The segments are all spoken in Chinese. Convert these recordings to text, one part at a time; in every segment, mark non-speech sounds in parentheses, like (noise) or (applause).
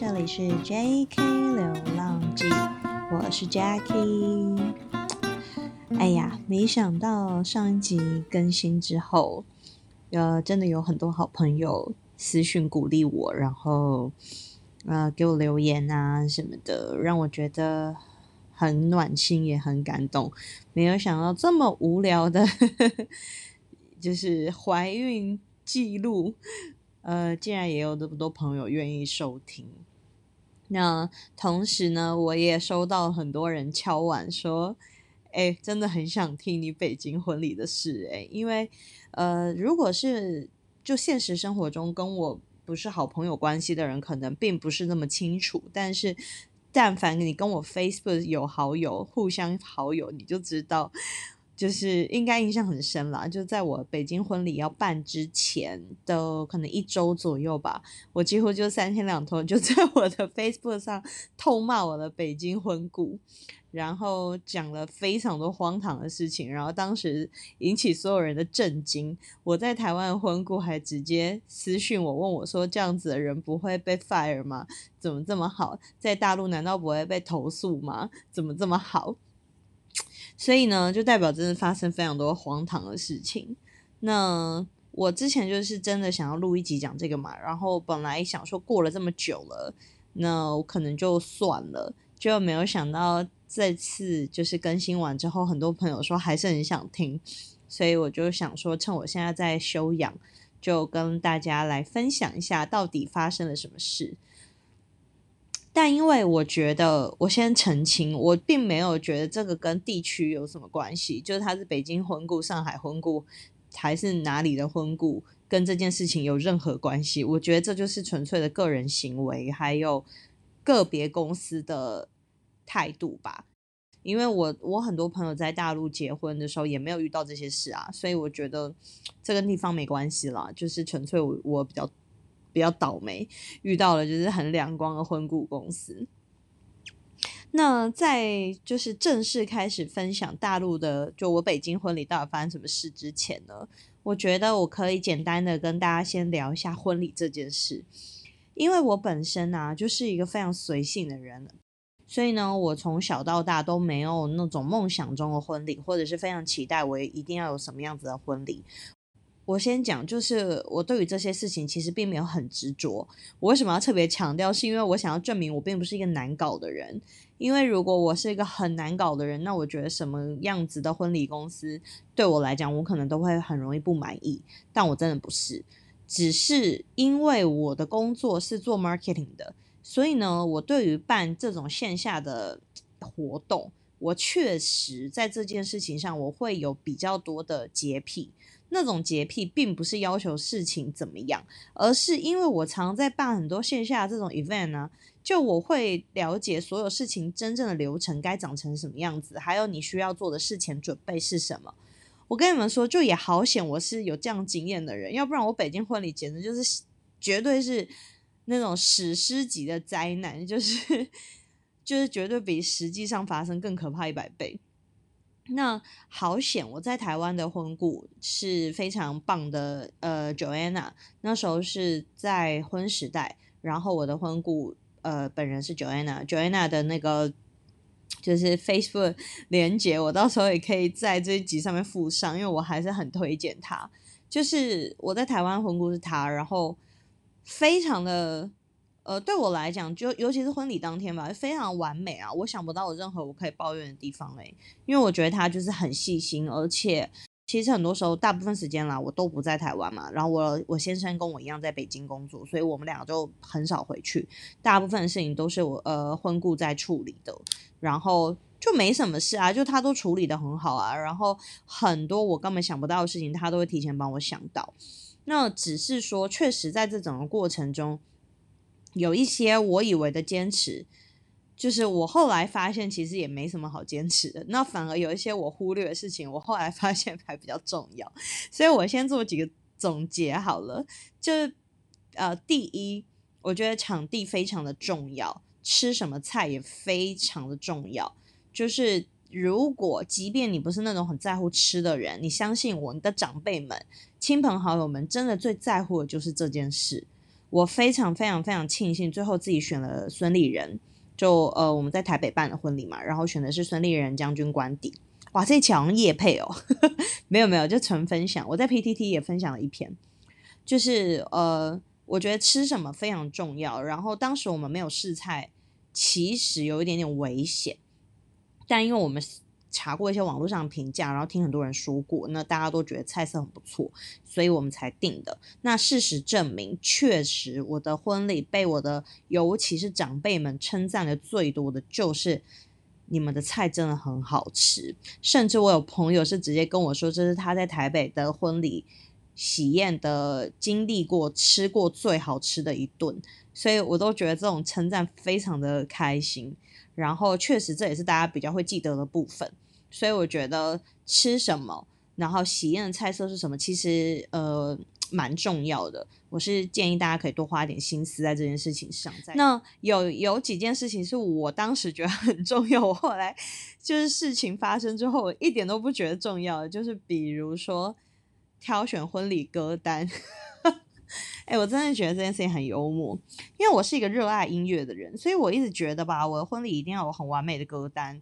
这里是 J.K. 流浪记，我是 Jackie。哎呀，没想到上一集更新之后，呃，真的有很多好朋友私讯鼓励我，然后呃给我留言啊什么的，让我觉得很暖心，也很感动。没有想到这么无聊的，(laughs) 就是怀孕记录。呃，竟然也有这么多朋友愿意收听。那同时呢，我也收到很多人敲碗说：“哎，真的很想听你北京婚礼的事。”哎，因为呃，如果是就现实生活中跟我不是好朋友关系的人，可能并不是那么清楚。但是，但凡你跟我 Facebook 有好友，互相好友，你就知道。就是应该印象很深啦，就在我北京婚礼要办之前的可能一周左右吧，我几乎就三天两头就 (laughs) 在我的 Facebook 上痛骂我的北京婚顾，然后讲了非常多荒唐的事情，然后当时引起所有人的震惊。我在台湾婚顾还直接私讯我问我说：“这样子的人不会被 fire 吗？怎么这么好？在大陆难道不会被投诉吗？怎么这么好？”所以呢，就代表真的发生非常多荒唐的事情。那我之前就是真的想要录一集讲这个嘛，然后本来想说过了这么久了，那我可能就算了，就没有想到这次就是更新完之后，很多朋友说还是很想听，所以我就想说，趁我现在在休养，就跟大家来分享一下到底发生了什么事。但因为我觉得，我先澄清，我并没有觉得这个跟地区有什么关系，就是他是北京婚故、上海婚故，还是哪里的婚故，跟这件事情有任何关系？我觉得这就是纯粹的个人行为，还有个别公司的态度吧。因为我我很多朋友在大陆结婚的时候也没有遇到这些事啊，所以我觉得这跟地方没关系啦，就是纯粹我我比较。比较倒霉，遇到了就是很两光的婚顾公司。那在就是正式开始分享大陆的，就我北京婚礼到底发生什么事之前呢，我觉得我可以简单的跟大家先聊一下婚礼这件事，因为我本身啊就是一个非常随性的人，所以呢，我从小到大都没有那种梦想中的婚礼，或者是非常期待我一定要有什么样子的婚礼。我先讲，就是我对于这些事情其实并没有很执着。我为什么要特别强调？是因为我想要证明我并不是一个难搞的人。因为如果我是一个很难搞的人，那我觉得什么样子的婚礼公司对我来讲，我可能都会很容易不满意。但我真的不是，只是因为我的工作是做 marketing 的，所以呢，我对于办这种线下的活动，我确实在这件事情上我会有比较多的洁癖。那种洁癖并不是要求事情怎么样，而是因为我常在办很多线下这种 event 呢，就我会了解所有事情真正的流程该长成什么样子，还有你需要做的事前准备是什么。我跟你们说，就也好险我是有这样经验的人，要不然我北京婚礼简直就是绝对是那种史诗级的灾难，就是 (laughs) 就是绝对比实际上发生更可怕一百倍。那好险！我在台湾的婚顾是非常棒的，呃，Joanna 那时候是在婚时代，然后我的婚顾呃本人是 Joanna，Joanna 的那个就是 Facebook 连接，我到时候也可以在这一集上面附上，因为我还是很推荐他。就是我在台湾婚顾是他，然后非常的。呃，对我来讲，就尤其是婚礼当天吧，非常完美啊！我想不到有任何我可以抱怨的地方嘞，因为我觉得他就是很细心，而且其实很多时候大部分时间啦，我都不在台湾嘛，然后我我先生跟我一样在北京工作，所以我们两个就很少回去，大部分的事情都是我呃婚顾在处理的，然后就没什么事啊，就他都处理的很好啊，然后很多我根本想不到的事情，他都会提前帮我想到，那只是说，确实在这整个过程中。有一些我以为的坚持，就是我后来发现其实也没什么好坚持的。那反而有一些我忽略的事情，我后来发现还比较重要。所以我先做几个总结好了。就呃，第一，我觉得场地非常的重要，吃什么菜也非常的重要。就是如果即便你不是那种很在乎吃的人，你相信我，你的长辈们、亲朋好友们真的最在乎的就是这件事。我非常非常非常庆幸，最后自己选了孙立人。就呃，我们在台北办的婚礼嘛，然后选的是孙立人将军官邸。哇，这一期好像夜配哦，(laughs) 没有没有，就纯分享。我在 PTT 也分享了一篇，就是呃，我觉得吃什么非常重要。然后当时我们没有试菜，其实有一点点危险，但因为我们。查过一些网络上评价，然后听很多人说过，那大家都觉得菜色很不错，所以我们才定的。那事实证明，确实我的婚礼被我的尤其是长辈们称赞的最多的就是你们的菜真的很好吃。甚至我有朋友是直接跟我说，这是他在台北的婚礼喜宴的经历过吃过最好吃的一顿，所以我都觉得这种称赞非常的开心。然后确实这也是大家比较会记得的部分，所以我觉得吃什么，然后喜宴的菜色是什么，其实呃蛮重要的。我是建议大家可以多花一点心思在这件事情上。那有有几件事情是我当时觉得很重要，我后来就是事情发生之后，我一点都不觉得重要，就是比如说挑选婚礼歌单。哎，我真的觉得这件事情很幽默，因为我是一个热爱音乐的人，所以我一直觉得吧，我的婚礼一定要有很完美的歌单，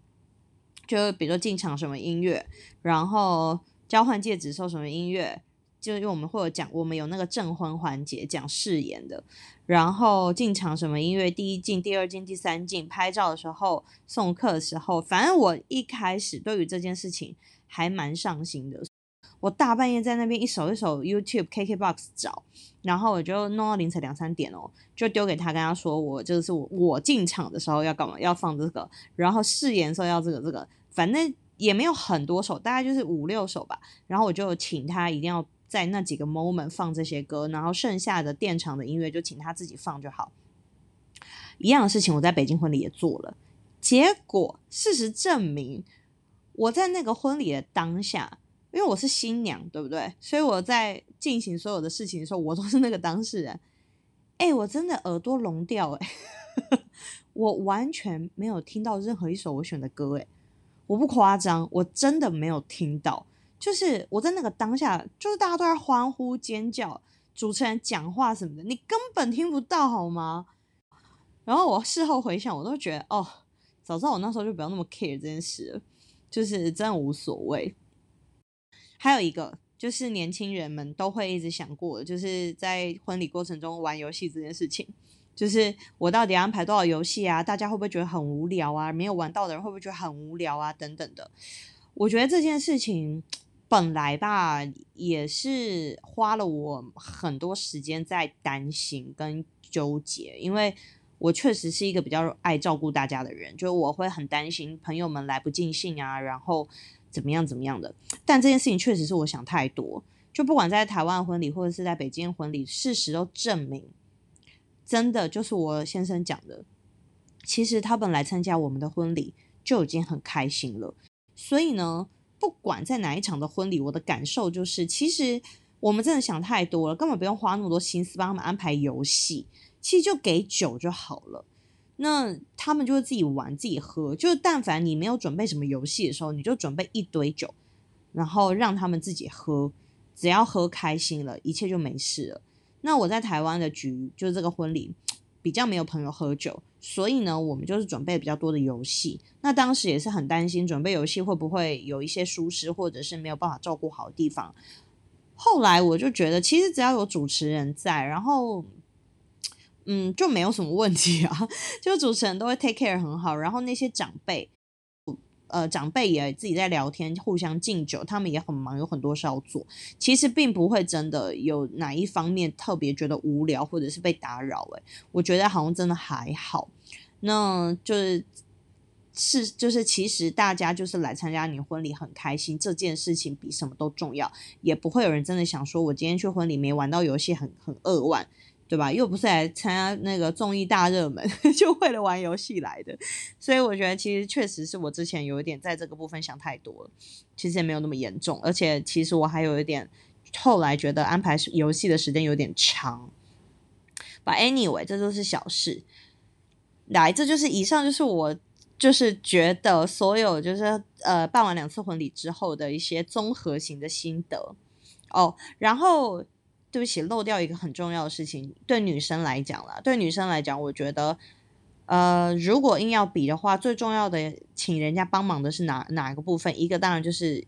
就比如说进场什么音乐，然后交换戒指时候什么音乐，就因为我们会有讲，我们有那个证婚环节讲誓言的，然后进场什么音乐，第一进、第二进、第三进，拍照的时候、送客的时候，反正我一开始对于这件事情还蛮上心的。我大半夜在那边一首一首 YouTube、KKBox 找，然后我就弄到凌晨两三点哦，就丢给他，跟他说我就是我进场的时候要干嘛，要放这个，然后誓言说要这个这个，反正也没有很多首，大概就是五六首吧。然后我就请他一定要在那几个 moment 放这些歌，然后剩下的电场的音乐就请他自己放就好。一样的事情我在北京婚礼也做了，结果事实证明我在那个婚礼的当下。因为我是新娘，对不对？所以我在进行所有的事情的时候，我都是那个当事人。哎，我真的耳朵聋掉，哎，(laughs) 我完全没有听到任何一首我选的歌，哎，我不夸张，我真的没有听到。就是我在那个当下，就是大家都在欢呼尖叫，主持人讲话什么的，你根本听不到，好吗？然后我事后回想，我都觉得，哦，早知道我那时候就不要那么 care 这件事了，就是真的无所谓。还有一个就是年轻人们都会一直想过的，就是在婚礼过程中玩游戏这件事情，就是我到底安排多少游戏啊？大家会不会觉得很无聊啊？没有玩到的人会不会觉得很无聊啊？等等的。我觉得这件事情本来吧，也是花了我很多时间在担心跟纠结，因为我确实是一个比较爱照顾大家的人，就我会很担心朋友们来不尽兴啊，然后。怎么样？怎么样的？但这件事情确实是我想太多。就不管在台湾婚礼，或者是在北京婚礼，事实都证明，真的就是我先生讲的。其实他本来参加我们的婚礼就已经很开心了。所以呢，不管在哪一场的婚礼，我的感受就是，其实我们真的想太多了，根本不用花那么多心思帮他们安排游戏，其实就给酒就好了。那他们就会自己玩自己喝，就是但凡你没有准备什么游戏的时候，你就准备一堆酒，然后让他们自己喝，只要喝开心了，一切就没事了。那我在台湾的局就是这个婚礼比较没有朋友喝酒，所以呢，我们就是准备比较多的游戏。那当时也是很担心准备游戏会不会有一些疏失，或者是没有办法照顾好的地方。后来我就觉得，其实只要有主持人在，然后。嗯，就没有什么问题啊，(laughs) 就主持人都会 take care 很好，然后那些长辈，呃，长辈也自己在聊天，互相敬酒，他们也很忙，有很多事要做，其实并不会真的有哪一方面特别觉得无聊或者是被打扰，诶，我觉得好像真的还好，那就是是就是其实大家就是来参加你婚礼很开心，这件事情比什么都重要，也不会有人真的想说我今天去婚礼没玩到游戏很很扼腕。对吧？又不是来参加那个综艺大热门，(laughs) 就为了玩游戏来的。所以我觉得，其实确实是我之前有一点在这个部分想太多了。其实也没有那么严重，而且其实我还有一点后来觉得安排游戏的时间有点长。But anyway，这都是小事。来，这就是以上就是我就是觉得所有就是呃办完两次婚礼之后的一些综合型的心得哦。然后。对不起，漏掉一个很重要的事情。对女生来讲啦，对女生来讲，我觉得，呃，如果硬要比的话，最重要的请人家帮忙的是哪哪个部分？一个当然就是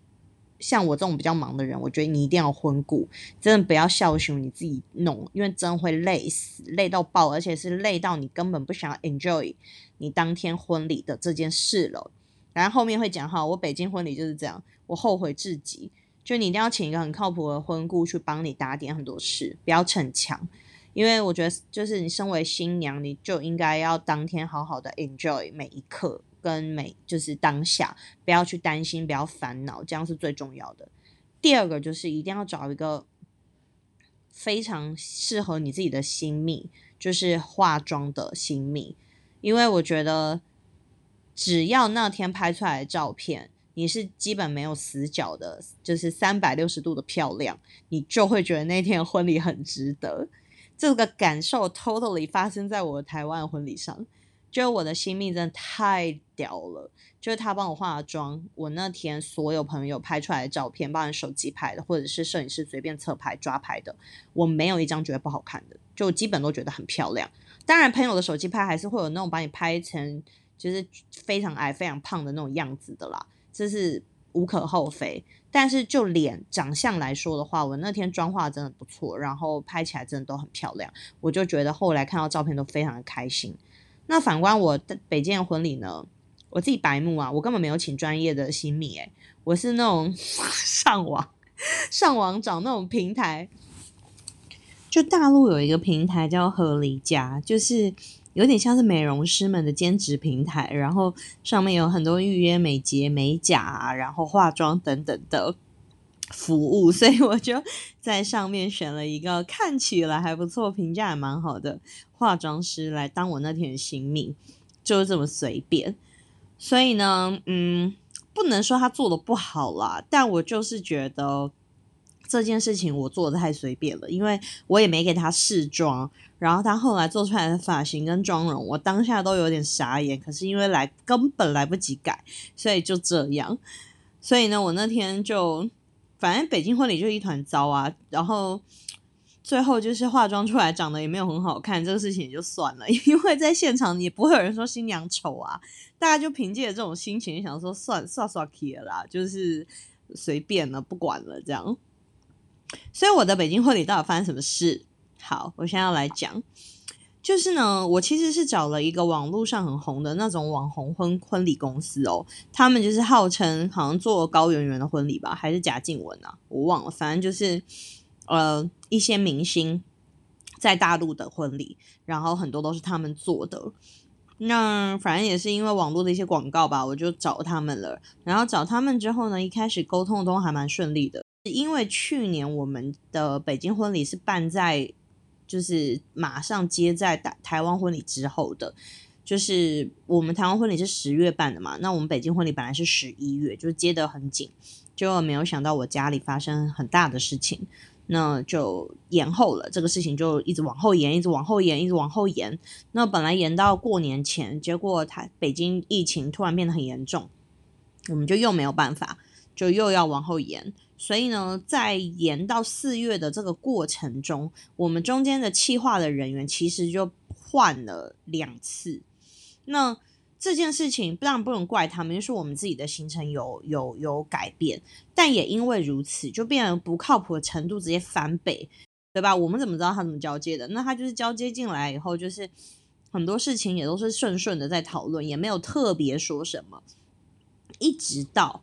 像我这种比较忙的人，我觉得你一定要婚顾，真的不要孝顺你自己弄，因为真会累死，累到爆，而且是累到你根本不想 enjoy 你当天婚礼的这件事了。然后后面会讲哈，我北京婚礼就是这样，我后悔至极。就你一定要请一个很靠谱的婚顾去帮你打点很多事，不要逞强，因为我觉得就是你身为新娘，你就应该要当天好好的 enjoy 每一刻跟每就是当下，不要去担心，不要烦恼，这样是最重要的。第二个就是一定要找一个非常适合你自己的新密，就是化妆的新密，因为我觉得只要那天拍出来的照片。你是基本没有死角的，就是三百六十度的漂亮，你就会觉得那天婚礼很值得。这个感受 totally 发生在我台湾婚礼上，就我的新蜜真的太屌了，就是他帮我化妆，我那天所有朋友拍出来的照片，帮人手机拍的，或者是摄影师随便侧拍抓拍的，我没有一张觉得不好看的，就基本都觉得很漂亮。当然，朋友的手机拍还是会有那种把你拍成就是非常矮、非常胖的那种样子的啦。这是无可厚非，但是就脸长相来说的话，我那天妆化真的不错，然后拍起来真的都很漂亮，我就觉得后来看到照片都非常的开心。那反观我的北京的婚礼呢，我自己白目啊，我根本没有请专业的新米，诶，我是那种 (laughs) 上网上网找那种平台，就大陆有一个平台叫合离家，就是。有点像是美容师们的兼职平台，然后上面有很多预约美睫、美甲，然后化妆等等的服务，所以我就在上面选了一个看起来还不错、评价也蛮好的化妆师来当我那天的新命，就是这么随便。所以呢，嗯，不能说他做的不好啦，但我就是觉得。这件事情我做的太随便了，因为我也没给他试妆，然后他后来做出来的发型跟妆容，我当下都有点傻眼。可是因为来根本来不及改，所以就这样。所以呢，我那天就反正北京婚礼就一团糟啊。然后最后就是化妆出来长得也没有很好看，这个事情也就算了，(laughs) 因为在现场也不会有人说新娘丑啊，大家就凭借这种心情想说算算算 k 了啦，就是随便了，不管了这样。所以我的北京婚礼到底发生什么事？好，我现在要来讲，就是呢，我其实是找了一个网络上很红的那种网红婚婚礼公司哦，他们就是号称好像做高圆圆的婚礼吧，还是贾静雯啊，我忘了，反正就是呃一些明星在大陆的婚礼，然后很多都是他们做的。那反正也是因为网络的一些广告吧，我就找他们了。然后找他们之后呢，一开始沟通都还蛮顺利的。因为去年我们的北京婚礼是办在，就是马上接在台台湾婚礼之后的，就是我们台湾婚礼是十月办的嘛，那我们北京婚礼本来是十一月，就接得很紧，就没有想到我家里发生很大的事情，那就延后了，这个事情就一直往后延，一直往后延，一直往后延。那本来延到过年前，结果台北京疫情突然变得很严重，我们就又没有办法，就又要往后延。所以呢，在延到四月的这个过程中，我们中间的企划的人员其实就换了两次。那这件事情当然不能怪他们，就是我们自己的行程有有有改变，但也因为如此，就变得不靠谱的程度直接翻倍，对吧？我们怎么知道他怎么交接的？那他就是交接进来以后，就是很多事情也都是顺顺的在讨论，也没有特别说什么，一直到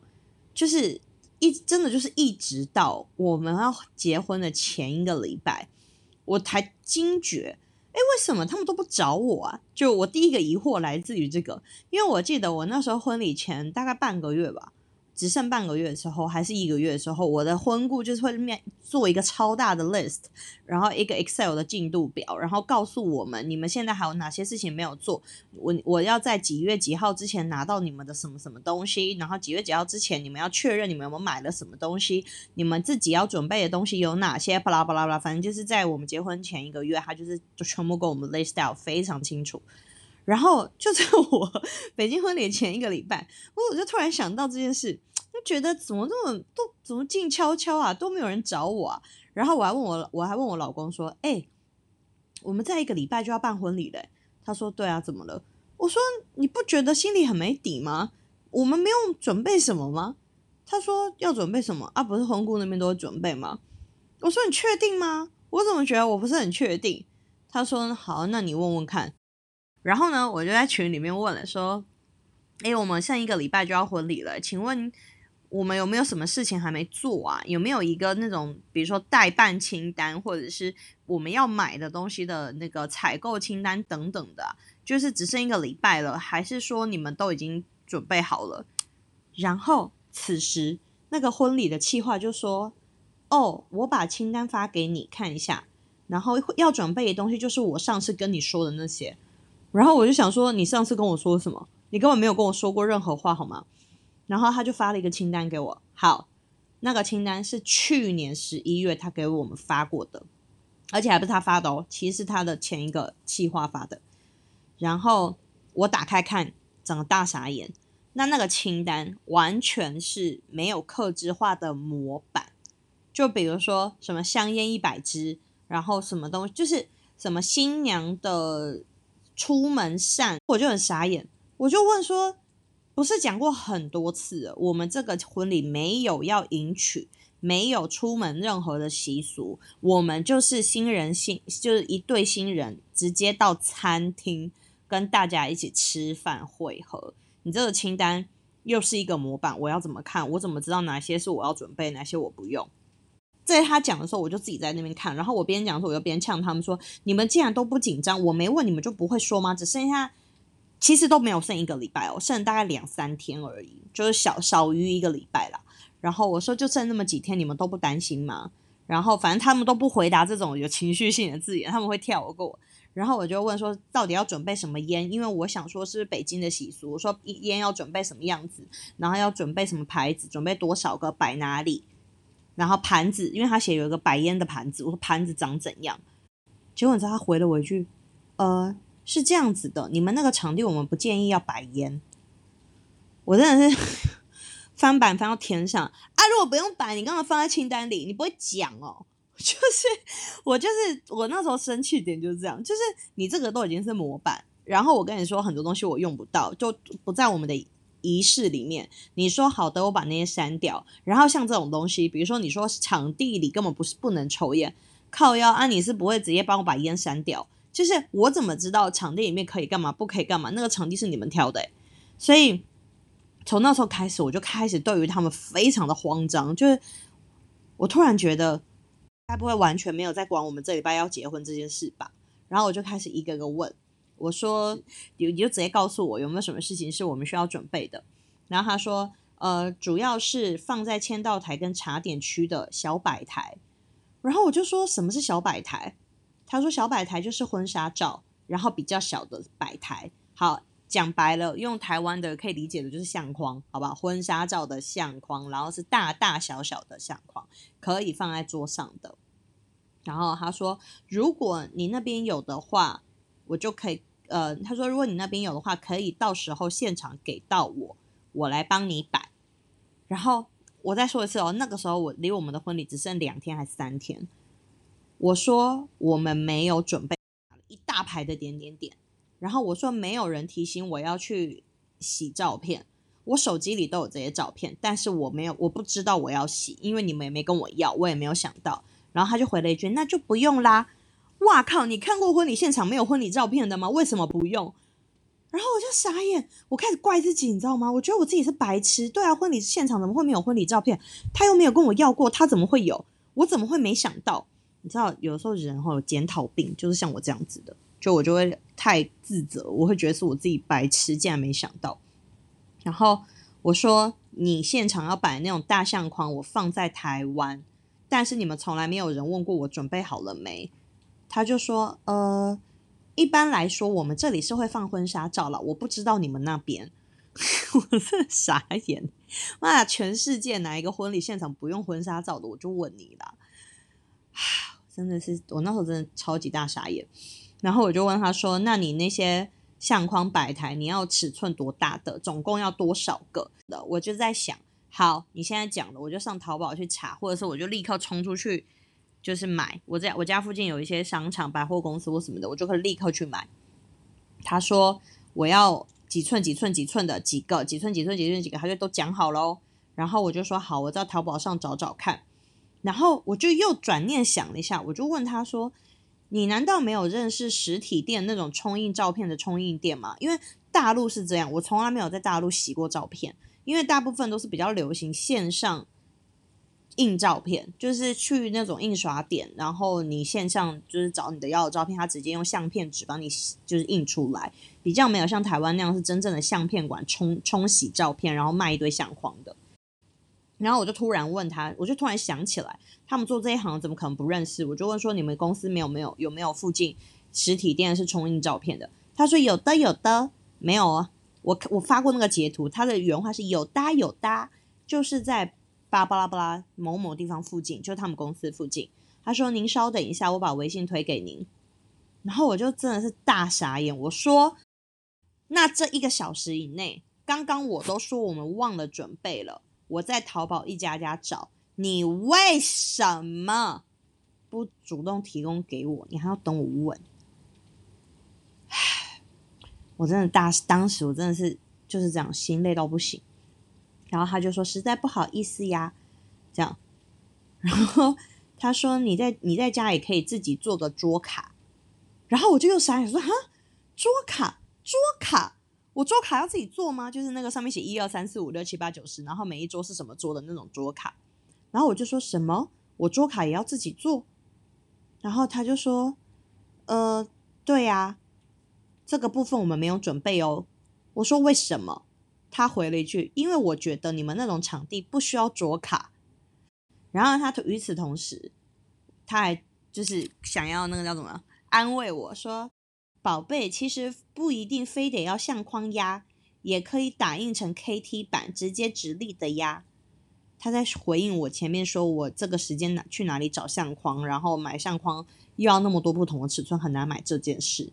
就是。一真的就是一直到我们要结婚的前一个礼拜，我才惊觉，哎，为什么他们都不找我啊？就我第一个疑惑来自于这个，因为我记得我那时候婚礼前大概半个月吧。只剩半个月的时候，还是一个月的时候，我的婚顾就是会面做一个超大的 list，然后一个 Excel 的进度表，然后告诉我们你们现在还有哪些事情没有做。我我要在几月几号之前拿到你们的什么什么东西，然后几月几号之前你们要确认你们有没有买了什么东西，你们自己要准备的东西有哪些，巴拉巴拉巴拉，反正就是在我们结婚前一个月，他就是就全部给我们 list out 非常清楚。然后就在我 (laughs) 北京婚礼前一个礼拜，我我就突然想到这件事。就觉得怎么这么都怎么静悄悄啊，都没有人找我啊。然后我还问我，我还问我老公说：“哎，我们在一个礼拜就要办婚礼嘞。”他说：“对啊，怎么了？”我说：“你不觉得心里很没底吗？我们没有准备什么吗？”他说：“要准备什么啊？不是婚顾那边都准备吗？”我说：“你确定吗？我怎么觉得我不是很确定？”他说：“好，那你问问看。”然后呢，我就在群里面问了，说：“哎，我们剩一个礼拜就要婚礼了，请问我们有没有什么事情还没做啊？有没有一个那种，比如说代办清单，或者是我们要买的东西的那个采购清单等等的？就是只剩一个礼拜了，还是说你们都已经准备好了？”然后此时那个婚礼的企划就说：“哦，我把清单发给你看一下，然后要准备的东西就是我上次跟你说的那些。”然后我就想说，你上次跟我说什么？你根本没有跟我说过任何话，好吗？然后他就发了一个清单给我。好，那个清单是去年十一月他给我们发过的，而且还不是他发的哦，其实是他的前一个企划发的。然后我打开看，整个大傻眼。那那个清单完全是没有克制化的模板，就比如说什么香烟一百支，然后什么东西，就是什么新娘的。出门扇，我就很傻眼，我就问说，不是讲过很多次，我们这个婚礼没有要迎娶，没有出门任何的习俗，我们就是新人新，就是一对新人直接到餐厅跟大家一起吃饭会合。你这个清单又是一个模板，我要怎么看？我怎么知道哪些是我要准备，哪些我不用？在他讲的时候，我就自己在那边看，然后我边讲的时候，我就边呛他们说：“你们既然都不紧张，我没问你们就不会说吗？只剩下其实都没有剩一个礼拜哦，剩大概两三天而已，就是小少于一个礼拜啦。然后我说就剩那么几天，你们都不担心吗？然后反正他们都不回答这种有情绪性的字眼，他们会跳过。然后我就问说，到底要准备什么烟？因为我想说是北京的习俗，我说烟要准备什么样子，然后要准备什么牌子，准备多少个，摆哪里。然后盘子，因为他写有一个摆烟的盘子，我说盘子长怎样？结果你知道他回了我一句，呃，是这样子的，你们那个场地我们不建议要摆烟。我真的是翻版翻到天上啊！如果不用摆，你刚刚放在清单里，你不会讲哦。(laughs) 就是我就是我那时候生气点就是这样，就是你这个都已经是模板，然后我跟你说很多东西我用不到，就不在我们的。仪式里面，你说好的，我把那些删掉。然后像这种东西，比如说你说场地里根本不是不能抽烟，靠腰啊，你是不会直接帮我把烟删掉。就是我怎么知道场地里面可以干嘛，不可以干嘛？那个场地是你们挑的，所以从那时候开始，我就开始对于他们非常的慌张。就是我突然觉得，该不会完全没有在管我们这礼拜要结婚这件事吧？然后我就开始一个个问。我说，你你就直接告诉我有没有什么事情是我们需要准备的。然后他说，呃，主要是放在签到台跟茶点区的小摆台。然后我就说，什么是小摆台？他说，小摆台就是婚纱照，然后比较小的摆台。好，讲白了，用台湾的可以理解的就是相框，好吧？婚纱照的相框，然后是大大小小的相框，可以放在桌上的。然后他说，如果你那边有的话。我就可以，呃，他说，如果你那边有的话，可以到时候现场给到我，我来帮你摆。然后我再说一次哦，那个时候我离我们的婚礼只剩两天还是三天。我说我们没有准备一大排的点点点，然后我说没有人提醒我要去洗照片，我手机里都有这些照片，但是我没有，我不知道我要洗，因为你们也没跟我要，我也没有想到。然后他就回了一句，那就不用啦。哇靠！你看过婚礼现场没有婚礼照片的吗？为什么不用？然后我就傻眼，我开始怪自己，你知道吗？我觉得我自己是白痴。对啊，婚礼现场怎么会没有婚礼照片？他又没有跟我要过，他怎么会有？我怎么会没想到？你知道，有的时候人会有检讨病，就是像我这样子的，就我就会太自责，我会觉得是我自己白痴，竟然没想到。然后我说，你现场要摆那种大相框，我放在台湾，但是你们从来没有人问过我准备好了没。他就说：“呃，一般来说，我们这里是会放婚纱照了。我不知道你们那边，(laughs) 我是傻眼。妈呀，全世界哪一个婚礼现场不用婚纱照的？我就问你了。真的是，我那时候真的超级大傻眼。然后我就问他说：那你那些相框摆台，你要尺寸多大的？总共要多少个的？我就在想，好，你现在讲了，我就上淘宝去查，或者是我就立刻冲出去。”就是买，我在我家附近有一些商场、百货公司或什么的，我就可以立刻去买。他说我要几寸几寸几寸的几个几寸几寸几寸几个，他就都讲好喽。然后我就说好，我在淘宝上找找看。然后我就又转念想了一下，我就问他说：“你难道没有认识实体店那种冲印照片的冲印店吗？因为大陆是这样，我从来没有在大陆洗过照片，因为大部分都是比较流行线上印照片，就是去那种印刷店，然后你线上就是找你的要的照片，他直接用相片纸帮你就是印出来，比较没有像台湾那样是真正的相片馆冲冲洗照片，然后卖一堆相框的。”然后我就突然问他，我就突然想起来，他们做这一行怎么可能不认识？我就问说，你们公司没有没有有没有附近实体店是冲印照片的？他说有的有的，没有啊。我我发过那个截图，他的原话是有搭有搭，就是在巴巴拉巴拉某某地方附近，就他们公司附近。他说您稍等一下，我把微信推给您。然后我就真的是大傻眼，我说那这一个小时以内，刚刚我都说我们忘了准备了。我在淘宝一家家找，你为什么不主动提供给我？你还要等我问？我真的大当时我真的是就是这样，心累到不行。然后他就说实在不好意思呀，这样。然后他说你在你在家也可以自己做个桌卡。然后我就又傻眼说哈，桌卡桌卡。我桌卡要自己做吗？就是那个上面写一二三四五六七八九十，然后每一桌是什么桌的那种桌卡。然后我就说什么，我桌卡也要自己做。然后他就说，呃，对呀，这个部分我们没有准备哦。我说为什么？他回了一句，因为我觉得你们那种场地不需要桌卡。然后他与此同时，他还就是想要那个叫什么安慰我说。宝贝，其实不一定非得要相框压，也可以打印成 KT 版，直接直立的压。他在回应我前面说我这个时间哪去哪里找相框，然后买相框又要那么多不同的尺寸，很难买这件事。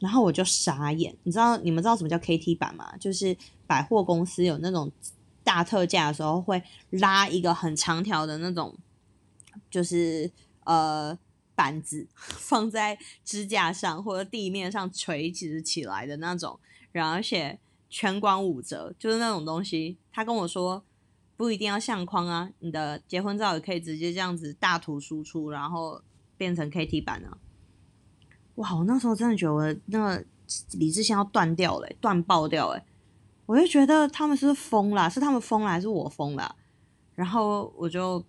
然后我就傻眼，你知道你们知道什么叫 KT 板吗？就是百货公司有那种大特价的时候会拉一个很长条的那种，就是呃。板子 (laughs) 放在支架上或者地面上垂直起来的那种，然后而且全馆五折，就是那种东西。他跟我说不一定要相框啊，你的结婚照也可以直接这样子大图输出，然后变成 KT 板啊。哇，我那时候真的觉得我那个理智线要断掉了，断爆掉哎！我就觉得他们是疯了，是他们疯了还是我疯了？然后我就。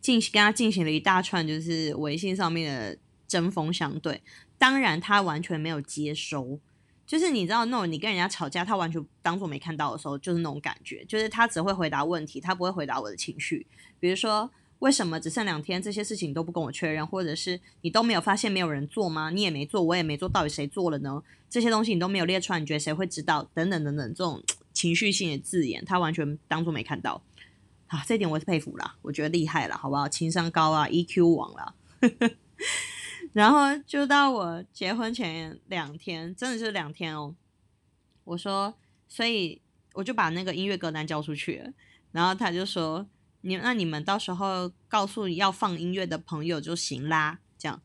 进行跟他进行了一大串，就是微信上面的针锋相对。当然，他完全没有接收，就是你知道那种你跟人家吵架，他完全当做没看到的时候，就是那种感觉，就是他只会回答问题，他不会回答我的情绪。比如说，为什么只剩两天，这些事情都不跟我确认，或者是你都没有发现没有人做吗？你也没做，我也没做，到底谁做了呢？这些东西你都没有列出来，你觉得谁会知道？等等等等，这种情绪性的字眼，他完全当做没看到。啊，这点我是佩服啦，我觉得厉害了，好不好？情商高啊，EQ 王了。(laughs) 然后就到我结婚前两天，真的是两天哦。我说，所以我就把那个音乐歌单交出去。然后他就说：“你那你们到时候告诉要放音乐的朋友就行啦。”这样，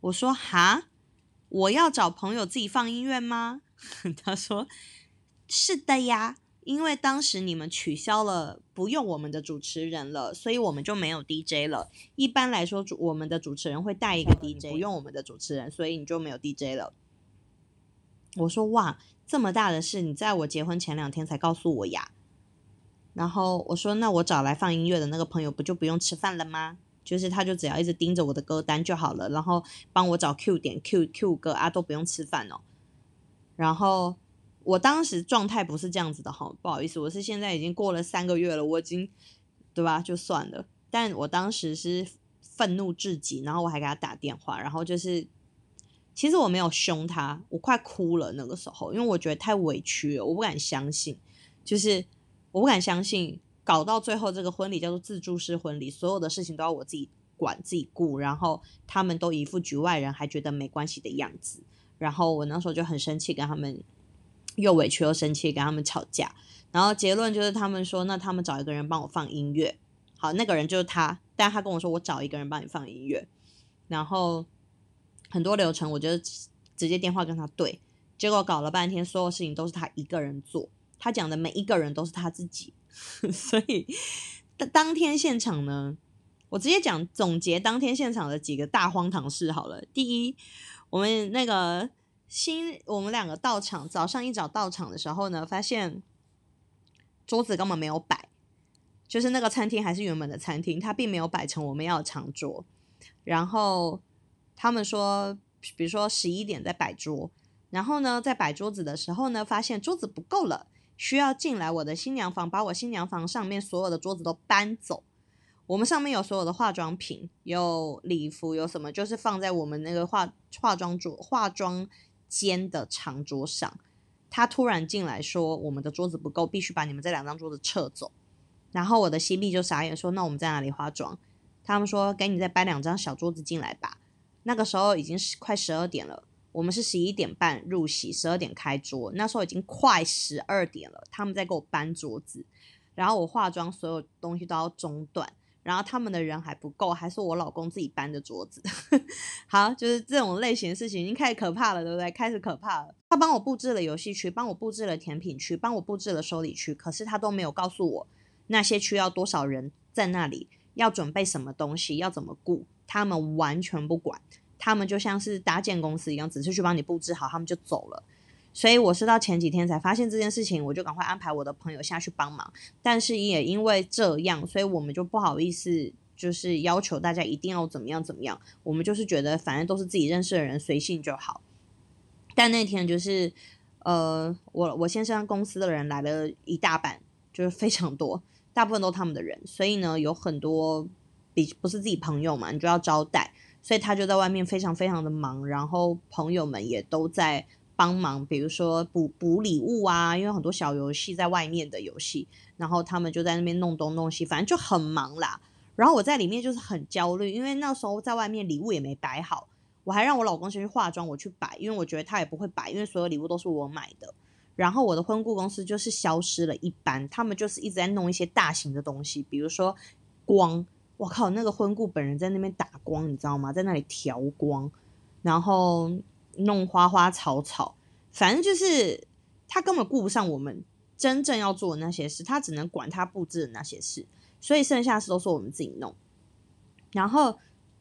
我说：“哈，我要找朋友自己放音乐吗？” (laughs) 他说：“是的呀。”因为当时你们取消了不用我们的主持人了，所以我们就没有 DJ 了。一般来说，主我们的主持人会带一个 DJ，不用我们的主持人，所以你就没有 DJ 了。我说哇，这么大的事，你在我结婚前两天才告诉我呀？然后我说，那我找来放音乐的那个朋友不就不用吃饭了吗？就是他就只要一直盯着我的歌单就好了，然后帮我找 Q 点 Q Q 歌啊，都不用吃饭哦。然后。我当时状态不是这样子的哈，不好意思，我是现在已经过了三个月了，我已经对吧？就算了。但我当时是愤怒至极，然后我还给他打电话，然后就是其实我没有凶他，我快哭了那个时候，因为我觉得太委屈了，我不敢相信，就是我不敢相信，搞到最后这个婚礼叫做自助式婚礼，所有的事情都要我自己管自己顾，然后他们都一副局外人还觉得没关系的样子，然后我那时候就很生气，跟他们。又委屈又生气，跟他们吵架，然后结论就是他们说，那他们找一个人帮我放音乐，好，那个人就是他，但他跟我说我找一个人帮你放音乐，然后很多流程我就直接电话跟他对，结果搞了半天，所有事情都是他一个人做，他讲的每一个人都是他自己，(laughs) 所以当当天现场呢，我直接讲总结当天现场的几个大荒唐事好了。第一，我们那个新我们两个到场，早上一早到场的时候呢，发现桌子根本没有摆。就是那个餐厅还是原本的餐厅，它并没有摆成我们要的长桌。然后他们说，比如说十一点在摆桌，然后呢，在摆桌子的时候呢，发现桌子不够了，需要进来我的新娘房，把我新娘房上面所有的桌子都搬走。我们上面有所有的化妆品，有礼服，有什么，就是放在我们那个化化妆桌、化妆间的长桌上。他突然进来说，我们的桌子不够，必须把你们这两张桌子撤走。然后我的新币就傻眼说：“那我们在哪里化妆？”他们说：“给你再搬两张小桌子进来吧。”那个时候已经是快十二点了，我们是十一点半入席，十二点开桌。那时候已经快十二点了，他们在给我搬桌子，然后我化妆所有东西都要中断，然后他们的人还不够，还是我老公自己搬的桌子。(laughs) 好，就是这种类型的事情已经开始可怕了，对不对？开始可怕了。他帮我布置了游戏区，帮我布置了甜品区，帮我布置了收礼区，可是他都没有告诉我。那些区要多少人在那里，要准备什么东西，要怎么顾，他们完全不管。他们就像是搭建公司一样，只是去帮你布置好，他们就走了。所以我是到前几天才发现这件事情，我就赶快安排我的朋友下去帮忙。但是也因为这样，所以我们就不好意思，就是要求大家一定要怎么样怎么样。我们就是觉得反正都是自己认识的人，随性就好。但那天就是，呃，我我先生公司的人来了一大半，就是非常多。大部分都他们的人，所以呢，有很多比不是自己朋友嘛，你就要招待，所以他就在外面非常非常的忙，然后朋友们也都在帮忙，比如说补补礼物啊，因为很多小游戏在外面的游戏，然后他们就在那边弄东弄西，反正就很忙啦。然后我在里面就是很焦虑，因为那时候在外面礼物也没摆好，我还让我老公先去化妆，我去摆，因为我觉得他也不会摆，因为所有礼物都是我买的。然后我的婚顾公司就是消失了一般，他们就是一直在弄一些大型的东西，比如说光，我靠，那个婚顾本人在那边打光，你知道吗？在那里调光，然后弄花花草草，反正就是他根本顾不上我们真正要做的那些事，他只能管他布置的那些事，所以剩下事都是我们自己弄。然后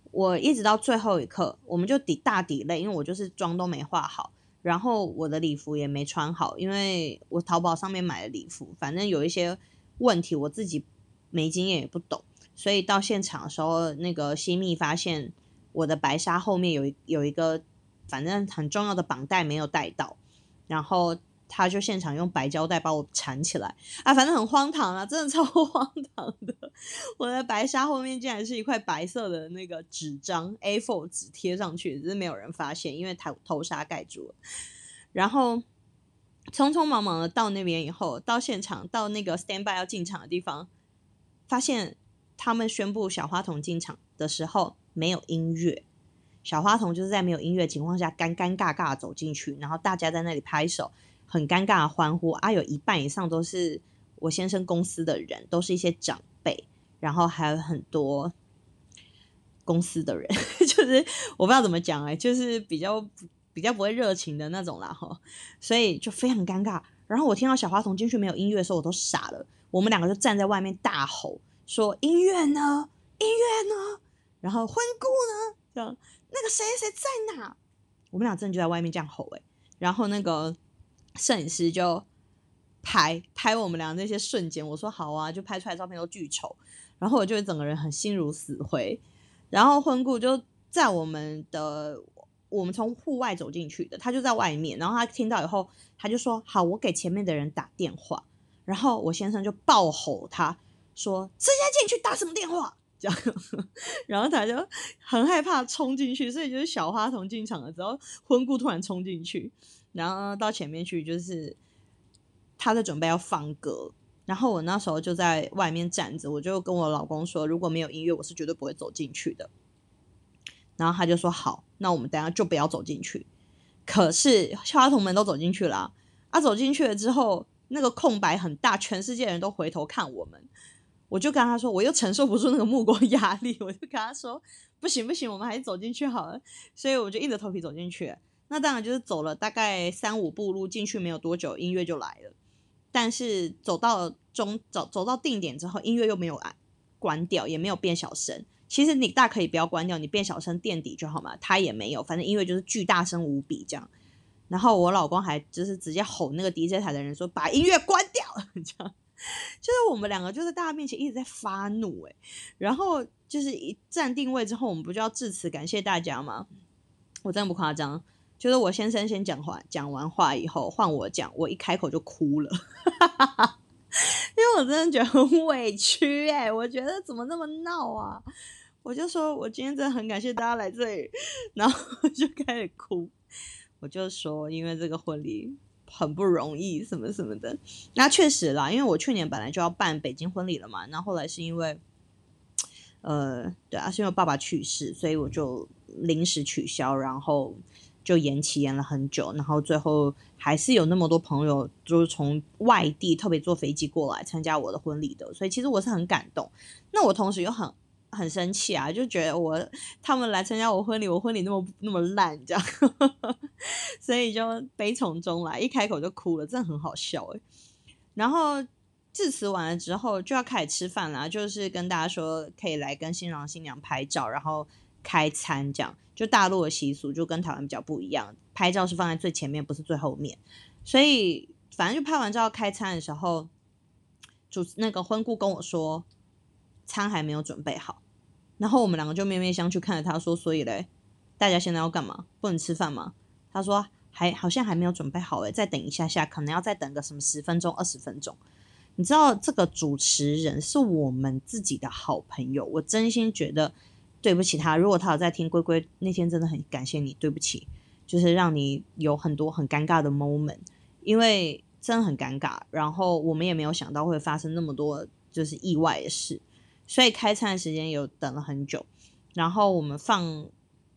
我一直到最后一刻，我们就抵大抵累，因为我就是妆都没化好。然后我的礼服也没穿好，因为我淘宝上面买的礼服，反正有一些问题，我自己没经验也不懂，所以到现场的时候，那个新密发现我的白纱后面有一有一个反正很重要的绑带没有带到，然后。他就现场用白胶带把我缠起来啊，反正很荒唐啊，真的超 (laughs) 荒唐的。我的白纱后面竟然是一块白色的那个纸张 A4 纸贴上去，只是没有人发现，因为头头纱盖住了。然后匆匆忙忙的到那边以后，到现场到那个 stand by 要进场的地方，发现他们宣布小花童进场的时候没有音乐，小花童就是在没有音乐情况下尴尴尬尬走进去，然后大家在那里拍手。很尴尬的欢呼啊！有一半以上都是我先生公司的人，都是一些长辈，然后还有很多公司的人，(laughs) 就是我不知道怎么讲哎，就是比较比较不会热情的那种啦哈，所以就非常尴尬。然后我听到小花童进去没有音乐的时候，我都傻了。我们两个就站在外面大吼说：“音乐呢？音乐呢？”然后婚故呢？这样那个谁谁在哪？我们俩真的就在外面这样吼哎，然后那个。摄影师就拍拍我们俩那些瞬间，我说好啊，就拍出来照片都巨丑，然后我就整个人很心如死灰。然后婚故就在我们的，我们从户外走进去的，他就在外面，然后他听到以后，他就说好，我给前面的人打电话。然后我先生就暴吼他说：“直接进去打什么电话？”这样，(laughs) 然后他就很害怕冲进去，所以就是小花童进场了之后，婚顾突然冲进去。然后到前面去，就是他在准备要放歌，然后我那时候就在外面站着，我就跟我老公说，如果没有音乐，我是绝对不会走进去的。然后他就说好，那我们等下就不要走进去。可是花童们都走进去了，啊，走进去了之后，那个空白很大，全世界人都回头看我们，我就跟他说，我又承受不住那个目光压力，我就跟他说，不行不行，我们还是走进去好了。所以我就硬着头皮走进去。那当然就是走了大概三五步路进去，没有多久音乐就来了。但是走到中走走到定点之后，音乐又没有按关掉，也没有变小声。其实你大可以不要关掉，你变小声垫底就好嘛。他也没有，反正音乐就是巨大声无比这样。然后我老公还就是直接吼那个 DJ 台的人说：“把音乐关掉！”这样，就是我们两个就在大家面前一直在发怒哎。然后就是一站定位之后，我们不就要致辞感谢大家吗？我真的不夸张，就是我先生先讲话，讲完话以后换我讲，我一开口就哭了，(laughs) 因为我真的觉得很委屈哎，我觉得怎么那么闹啊？我就说我今天真的很感谢大家来这里，然后 (laughs) 就开始哭。我就说，因为这个婚礼很不容易，什么什么的。那确实啦，因为我去年本来就要办北京婚礼了嘛，那后来是因为，呃，对啊，是因为爸爸去世，所以我就临时取消，然后就延期延了很久，然后最后还是有那么多朋友就是从外地特别坐飞机过来参加我的婚礼的，所以其实我是很感动。那我同时又很。很生气啊，就觉得我他们来参加我婚礼，我婚礼那么那么烂，这样，(laughs) 所以就悲从中来，一开口就哭了，真的很好笑哎。然后致辞完了之后，就要开始吃饭了，就是跟大家说可以来跟新郎新娘拍照，然后开餐这样。就大陆的习俗就跟台湾比较不一样，拍照是放在最前面，不是最后面。所以反正就拍完照开餐的时候，主那个婚顾跟我说。餐还没有准备好，然后我们两个就面面相觑看着他说：“所以嘞，大家现在要干嘛？不能吃饭吗？”他说：“还好像还没有准备好诶，再等一下下，可能要再等个什么十分钟、二十分钟。”你知道这个主持人是我们自己的好朋友，我真心觉得对不起他。如果他有在听龟龟那天，真的很感谢你，对不起，就是让你有很多很尴尬的 moment，因为真的很尴尬。然后我们也没有想到会发生那么多就是意外的事。所以开餐的时间有等了很久，然后我们放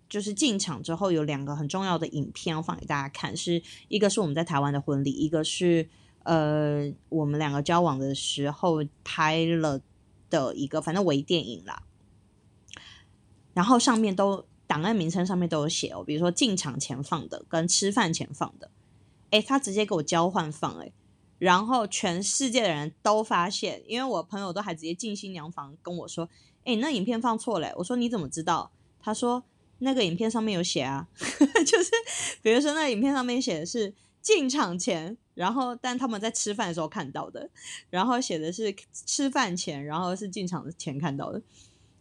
就是进场之后有两个很重要的影片要放给大家看，是一个是我们在台湾的婚礼，一个是呃我们两个交往的时候拍了的一个反正微电影啦。然后上面都档案名称上面都有写哦，比如说进场前放的跟吃饭前放的，诶，他直接给我交换放诶。然后全世界的人都发现，因为我朋友都还直接进新娘房跟我说：“哎，那影片放错了。”我说：“你怎么知道？”他说：“那个影片上面有写啊，(laughs) 就是比如说那影片上面写的是进场前，然后但他们在吃饭的时候看到的，然后写的是吃饭前，然后是进场前看到的，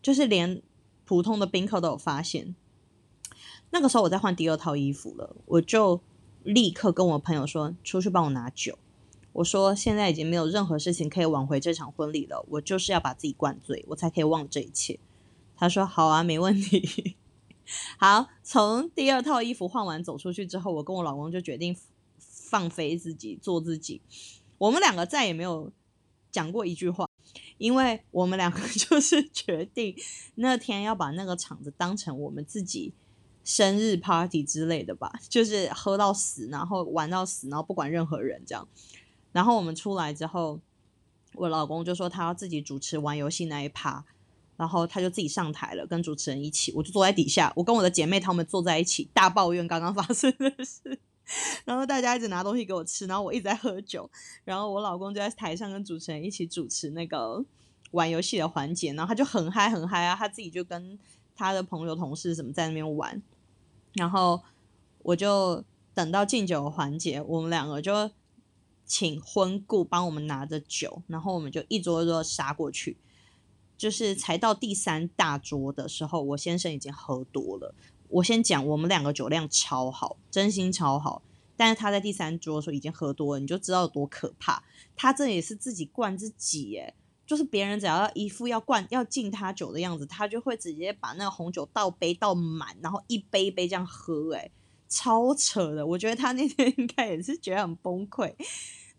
就是连普通的宾客都有发现。那个时候我在换第二套衣服了，我就立刻跟我朋友说：“出去帮我拿酒。”我说现在已经没有任何事情可以挽回这场婚礼了，我就是要把自己灌醉，我才可以忘这一切。他说好啊，没问题。(laughs) 好，从第二套衣服换完走出去之后，我跟我老公就决定放飞自己，做自己。我们两个再也没有讲过一句话，因为我们两个 (laughs) 就是决定那天要把那个场子当成我们自己生日 party 之类的吧，就是喝到死，然后玩到死，然后不管任何人这样。然后我们出来之后，我老公就说他要自己主持玩游戏那一趴，然后他就自己上台了，跟主持人一起，我就坐在底下，我跟我的姐妹她们坐在一起，大抱怨刚刚发生的事，(laughs) 然后大家一直拿东西给我吃，然后我一直在喝酒，然后我老公就在台上跟主持人一起主持那个玩游戏的环节，然后他就很嗨很嗨啊，他自己就跟他的朋友同事什么在那边玩，然后我就等到敬酒环节，我们两个就。请婚顾帮我们拿着酒，然后我们就一桌一桌杀过去。就是才到第三大桌的时候，我先生已经喝多了。我先讲，我们两个酒量超好，真心超好。但是他在第三桌的时候已经喝多了，你就知道有多可怕。他这也是自己灌自己，耶，就是别人只要一副要灌要敬他酒的样子，他就会直接把那个红酒倒杯倒满，然后一杯一杯这样喝，诶，超扯的。我觉得他那天应该也是觉得很崩溃。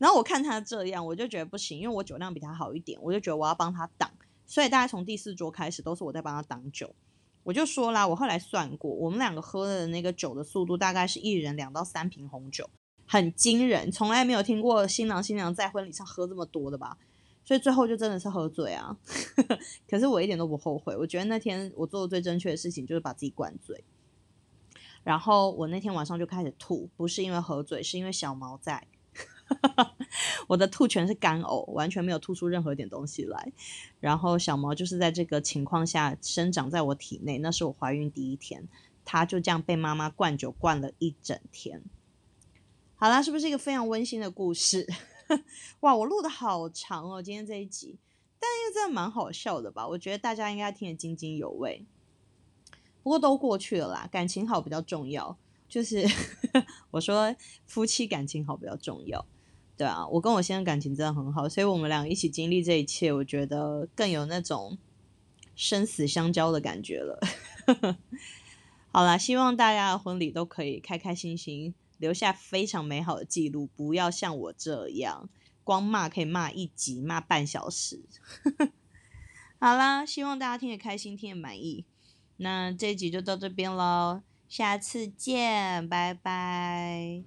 然后我看他这样，我就觉得不行，因为我酒量比他好一点，我就觉得我要帮他挡。所以大概从第四桌开始都是我在帮他挡酒。我就说啦，我后来算过，我们两个喝的那个酒的速度大概是一人两到三瓶红酒，很惊人，从来没有听过新郎新娘在婚礼上喝这么多的吧？所以最后就真的是喝醉啊。(laughs) 可是我一点都不后悔，我觉得那天我做的最正确的事情就是把自己灌醉。然后我那天晚上就开始吐，不是因为喝醉，是因为小毛在。(laughs) 我的吐全是干呕，完全没有吐出任何一点东西来。然后小毛就是在这个情况下生长在我体内，那是我怀孕第一天，它就这样被妈妈灌酒灌了一整天。好啦，是不是一个非常温馨的故事？(laughs) 哇，我录的好长哦，今天这一集，但又真的蛮好笑的吧？我觉得大家应该听得津津有味。不过都过去了啦，感情好比较重要。就是 (laughs) 我说夫妻感情好比较重要。对啊，我跟我先生感情真的很好，所以我们俩一起经历这一切，我觉得更有那种生死相交的感觉了。(laughs) 好啦，希望大家的婚礼都可以开开心心，留下非常美好的记录，不要像我这样光骂可以骂一集，骂半小时。(laughs) 好啦，希望大家听得开心，听得满意。那这一集就到这边喽，下次见，拜拜。